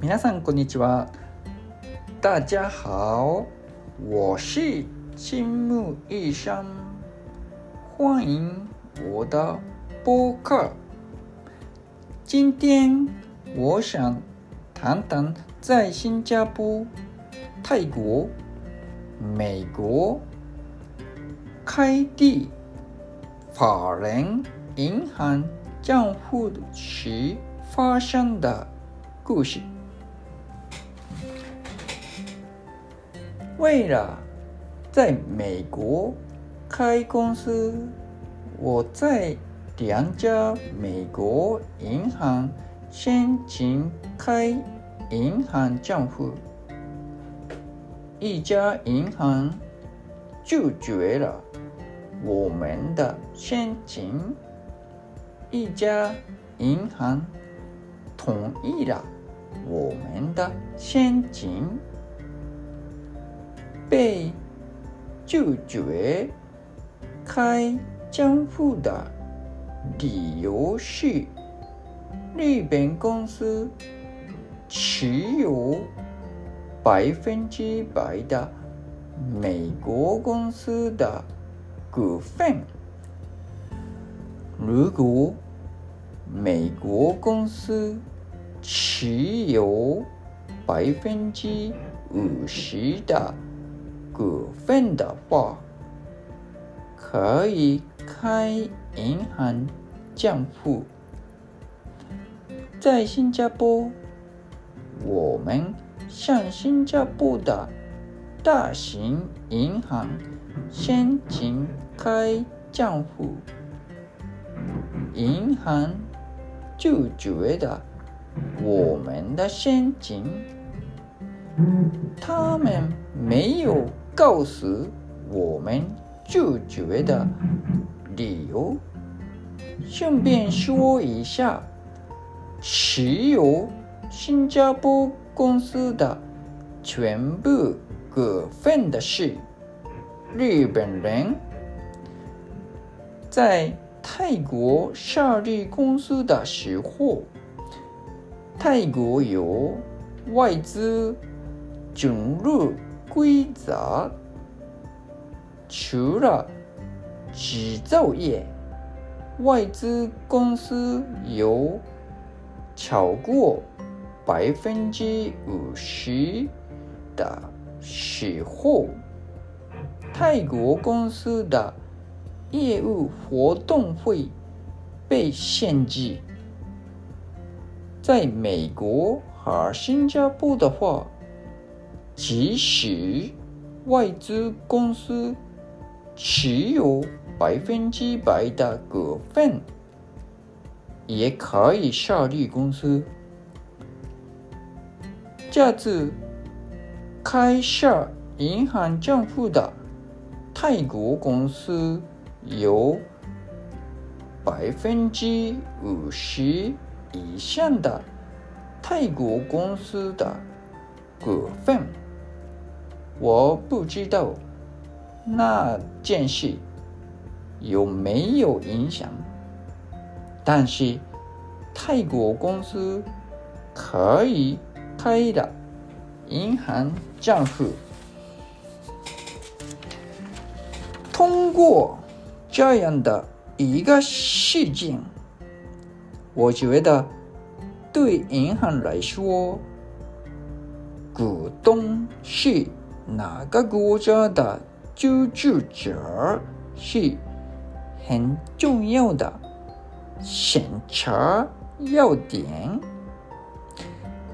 皆さんこんにちは。大家好，我是金木医生，欢迎我的播客。今天我想谈谈在新加坡、泰国、美国开立法人银行账户时发生的故事。为了在美国开公司，我在两家美国银行申请开银行账户，一家银行拒绝了我们的申请，一家银行同意了我们的申请。被拒绝开账户的理由是，日本公司持有百分之百的美国公司的股份。如果美国公司持有百分之五十的股份的话，可以开银行账户。在新加坡，我们向新加坡的大型银行申请开账户，银行就觉得我们的申请，他们没有。告诉我们拒绝的理由。顺便说一下，持有新加坡公司的全部股份的是日本人。在泰国设立公司的时候，泰国有外资准入。规则除了制造业，外资公司有超过百分之五十的时候，泰国公司的业务活动会被限制。在美国和新加坡的话。即使外资公司持有百分之百的股份，也可以设立公司。这次开设银行账户的泰国公司有百分之五十以上的泰国公司的股份。我不知道那件事有没有影响，但是泰国公司可以开的银行账户，通过这样的一个事件，我觉得对银行来说，股东是。哪个国家的居住者是很重要的审查要点。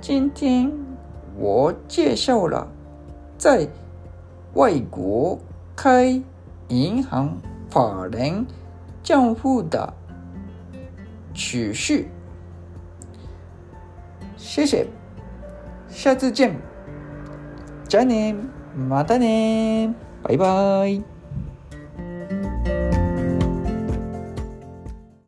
今天我介绍了在外国开银行法人账户的取序。谢谢，下次见，再见。またねバイバイ。